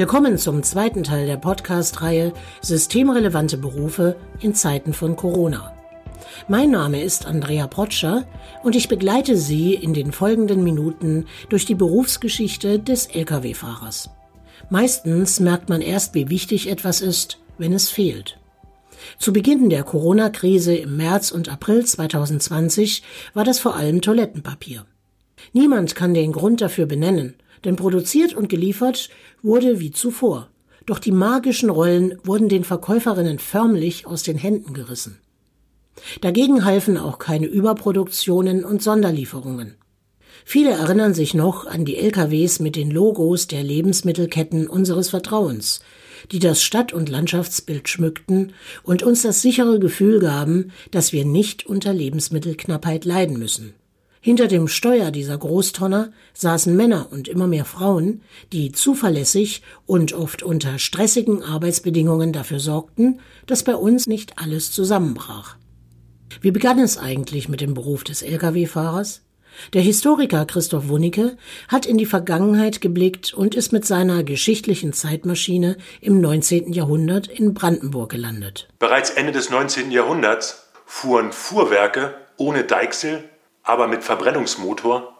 Willkommen zum zweiten Teil der Podcast-Reihe Systemrelevante Berufe in Zeiten von Corona. Mein Name ist Andrea Protscher und ich begleite Sie in den folgenden Minuten durch die Berufsgeschichte des Lkw-Fahrers. Meistens merkt man erst, wie wichtig etwas ist, wenn es fehlt. Zu Beginn der Corona-Krise im März und April 2020 war das vor allem Toilettenpapier. Niemand kann den Grund dafür benennen, denn produziert und geliefert wurde wie zuvor. Doch die magischen Rollen wurden den Verkäuferinnen förmlich aus den Händen gerissen. Dagegen halfen auch keine Überproduktionen und Sonderlieferungen. Viele erinnern sich noch an die LKWs mit den Logos der Lebensmittelketten unseres Vertrauens, die das Stadt- und Landschaftsbild schmückten und uns das sichere Gefühl gaben, dass wir nicht unter Lebensmittelknappheit leiden müssen. Hinter dem Steuer dieser Großtonner saßen Männer und immer mehr Frauen, die zuverlässig und oft unter stressigen Arbeitsbedingungen dafür sorgten, dass bei uns nicht alles zusammenbrach. Wie begann es eigentlich mit dem Beruf des Lkw-Fahrers? Der Historiker Christoph Wunicke hat in die Vergangenheit geblickt und ist mit seiner geschichtlichen Zeitmaschine im 19. Jahrhundert in Brandenburg gelandet. Bereits Ende des 19. Jahrhunderts fuhren Fuhrwerke ohne Deichsel aber mit Verbrennungsmotor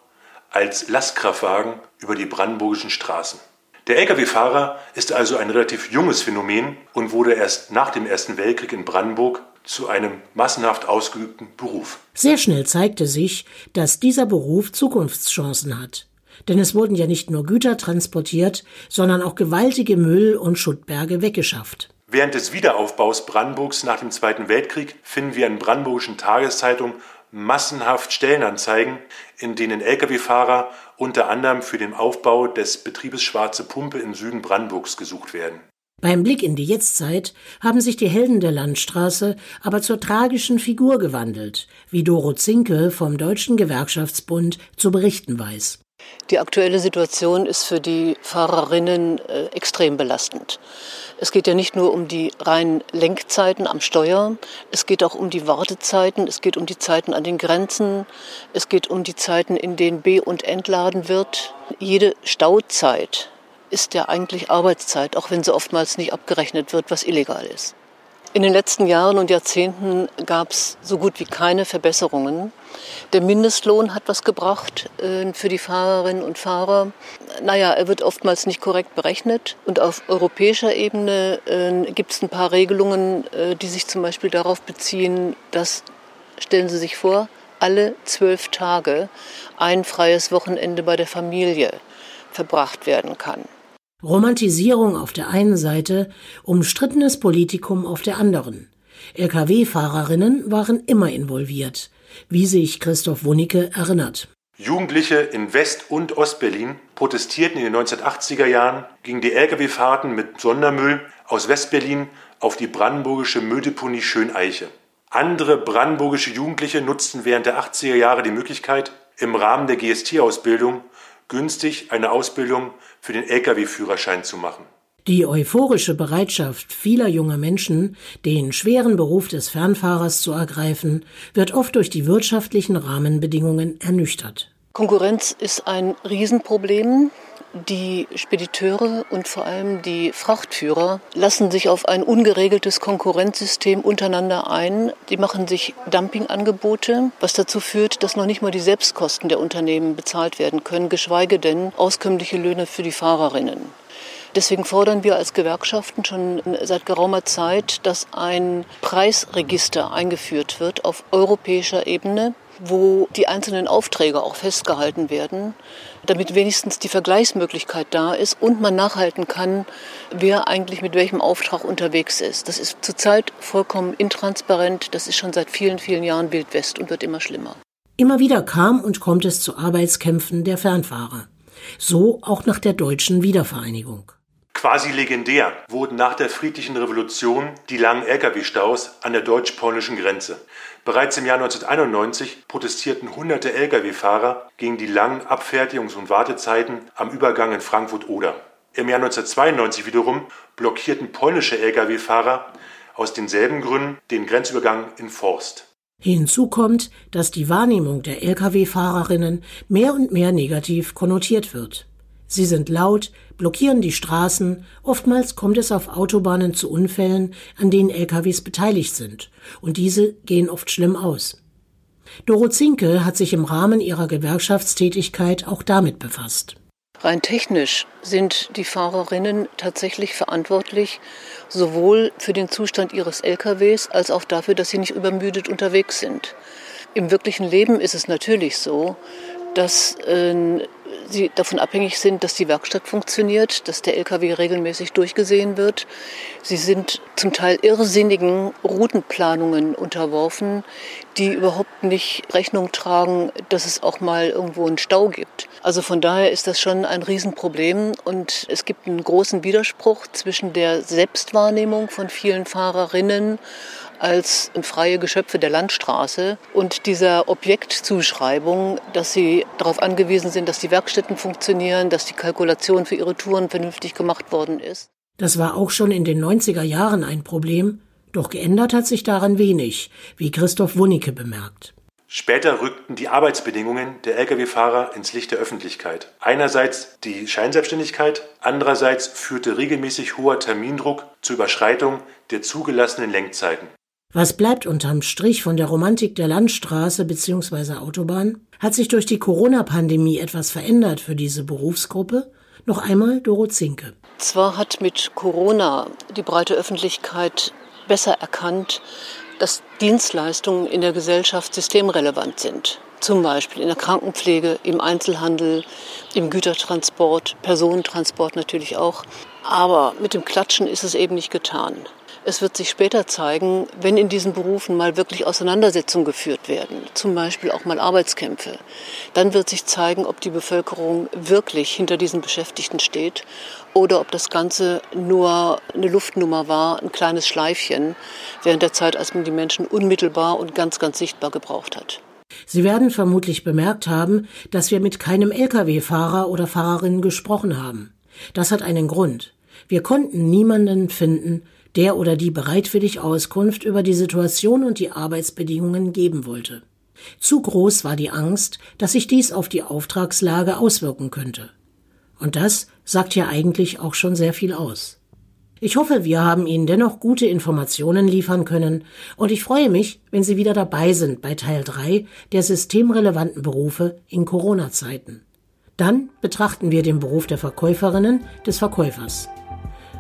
als Lastkraftwagen über die brandenburgischen Straßen. Der Lkw-Fahrer ist also ein relativ junges Phänomen und wurde erst nach dem Ersten Weltkrieg in Brandenburg zu einem massenhaft ausgeübten Beruf. Sehr schnell zeigte sich, dass dieser Beruf Zukunftschancen hat. Denn es wurden ja nicht nur Güter transportiert, sondern auch gewaltige Müll- und Schuttberge weggeschafft. Während des Wiederaufbaus Brandenburgs nach dem Zweiten Weltkrieg finden wir in brandenburgischen Tageszeitungen massenhaft Stellenanzeigen, in denen Lkw-Fahrer unter anderem für den Aufbau des Betriebes Schwarze Pumpe im Süden Brandenburgs gesucht werden. Beim Blick in die Jetztzeit haben sich die Helden der Landstraße aber zur tragischen Figur gewandelt, wie Doro Zinke vom Deutschen Gewerkschaftsbund zu berichten weiß. Die aktuelle Situation ist für die Fahrerinnen äh, extrem belastend. Es geht ja nicht nur um die reinen Lenkzeiten am Steuer, es geht auch um die Wartezeiten, es geht um die Zeiten an den Grenzen, es geht um die Zeiten, in denen B- und entladen wird. Jede Stauzeit ist ja eigentlich Arbeitszeit, auch wenn sie oftmals nicht abgerechnet wird, was illegal ist. In den letzten Jahren und Jahrzehnten gab es so gut wie keine Verbesserungen. Der Mindestlohn hat was gebracht äh, für die Fahrerinnen und Fahrer. Naja, er wird oftmals nicht korrekt berechnet. Und auf europäischer Ebene äh, gibt es ein paar Regelungen, äh, die sich zum Beispiel darauf beziehen, dass, stellen Sie sich vor, alle zwölf Tage ein freies Wochenende bei der Familie verbracht werden kann. Romantisierung auf der einen Seite, umstrittenes Politikum auf der anderen. Lkw-Fahrerinnen waren immer involviert, wie sich Christoph Wunicke erinnert. Jugendliche in West- und Ostberlin protestierten in den 1980er Jahren gegen die Lkw-Fahrten mit Sondermüll aus Westberlin auf die brandenburgische Mülldeponie Schöneiche. Andere brandenburgische Jugendliche nutzten während der 80er Jahre die Möglichkeit, im Rahmen der GST-Ausbildung günstig eine Ausbildung für den Lkw-Führerschein zu machen. Die euphorische Bereitschaft vieler junger Menschen, den schweren Beruf des Fernfahrers zu ergreifen, wird oft durch die wirtschaftlichen Rahmenbedingungen ernüchtert. Konkurrenz ist ein Riesenproblem. Die Spediteure und vor allem die Frachtführer lassen sich auf ein ungeregeltes Konkurrenzsystem untereinander ein. Die machen sich Dumpingangebote, was dazu führt, dass noch nicht mal die Selbstkosten der Unternehmen bezahlt werden können, geschweige denn auskömmliche Löhne für die Fahrerinnen. Deswegen fordern wir als Gewerkschaften schon seit geraumer Zeit, dass ein Preisregister eingeführt wird auf europäischer Ebene, wo die einzelnen Aufträge auch festgehalten werden, damit wenigstens die Vergleichsmöglichkeit da ist und man nachhalten kann, wer eigentlich mit welchem Auftrag unterwegs ist. Das ist zurzeit vollkommen intransparent. Das ist schon seit vielen, vielen Jahren Wildwest und wird immer schlimmer. Immer wieder kam und kommt es zu Arbeitskämpfen der Fernfahrer. So auch nach der deutschen Wiedervereinigung. Quasi legendär wurden nach der friedlichen Revolution die langen Lkw-Staus an der deutsch-polnischen Grenze. Bereits im Jahr 1991 protestierten hunderte Lkw-Fahrer gegen die langen Abfertigungs- und Wartezeiten am Übergang in Frankfurt-Oder. Im Jahr 1992 wiederum blockierten polnische Lkw-Fahrer aus denselben Gründen den Grenzübergang in Forst. Hinzu kommt, dass die Wahrnehmung der Lkw-Fahrerinnen mehr und mehr negativ konnotiert wird. Sie sind laut, blockieren die Straßen, oftmals kommt es auf Autobahnen zu Unfällen, an denen LKWs beteiligt sind, und diese gehen oft schlimm aus. Doro Zinke hat sich im Rahmen ihrer Gewerkschaftstätigkeit auch damit befasst. Rein technisch sind die Fahrerinnen tatsächlich verantwortlich, sowohl für den Zustand ihres LKWs als auch dafür, dass sie nicht übermüdet unterwegs sind. Im wirklichen Leben ist es natürlich so, dass äh, sie davon abhängig sind, dass die Werkstatt funktioniert, dass der LKW regelmäßig durchgesehen wird. Sie sind zum Teil irrsinnigen Routenplanungen unterworfen, die überhaupt nicht Rechnung tragen, dass es auch mal irgendwo einen Stau gibt. Also von daher ist das schon ein Riesenproblem und es gibt einen großen Widerspruch zwischen der Selbstwahrnehmung von vielen Fahrerinnen als freie Geschöpfe der Landstraße und dieser Objektzuschreibung, dass sie darauf angewiesen sind, dass die Werkstätten funktionieren, dass die Kalkulation für ihre Touren vernünftig gemacht worden ist. Das war auch schon in den 90er Jahren ein Problem, doch geändert hat sich daran wenig, wie Christoph Wunicke bemerkt. Später rückten die Arbeitsbedingungen der Lkw-Fahrer ins Licht der Öffentlichkeit. Einerseits die Scheinselbstständigkeit, andererseits führte regelmäßig hoher Termindruck zur Überschreitung der zugelassenen Lenkzeiten. Was bleibt unterm Strich von der Romantik der Landstraße bzw. Autobahn? Hat sich durch die Corona-Pandemie etwas verändert für diese Berufsgruppe? Noch einmal Doro Zinke. Zwar hat mit Corona die breite Öffentlichkeit besser erkannt, dass Dienstleistungen in der Gesellschaft systemrelevant sind. Zum Beispiel in der Krankenpflege, im Einzelhandel, im Gütertransport, Personentransport natürlich auch. Aber mit dem Klatschen ist es eben nicht getan. Es wird sich später zeigen, wenn in diesen Berufen mal wirklich Auseinandersetzungen geführt werden, zum Beispiel auch mal Arbeitskämpfe, dann wird sich zeigen, ob die Bevölkerung wirklich hinter diesen Beschäftigten steht oder ob das Ganze nur eine Luftnummer war, ein kleines Schleifchen, während der Zeit, als man die Menschen unmittelbar und ganz, ganz sichtbar gebraucht hat. Sie werden vermutlich bemerkt haben, dass wir mit keinem Lkw-Fahrer oder Fahrerin gesprochen haben. Das hat einen Grund. Wir konnten niemanden finden, der oder die bereitwillig Auskunft über die Situation und die Arbeitsbedingungen geben wollte. Zu groß war die Angst, dass sich dies auf die Auftragslage auswirken könnte. Und das sagt ja eigentlich auch schon sehr viel aus. Ich hoffe, wir haben Ihnen dennoch gute Informationen liefern können und ich freue mich, wenn Sie wieder dabei sind bei Teil 3 der systemrelevanten Berufe in Corona-Zeiten. Dann betrachten wir den Beruf der Verkäuferinnen des Verkäufers.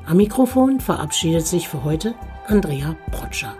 Am Mikrofon verabschiedet sich für heute Andrea Protscher.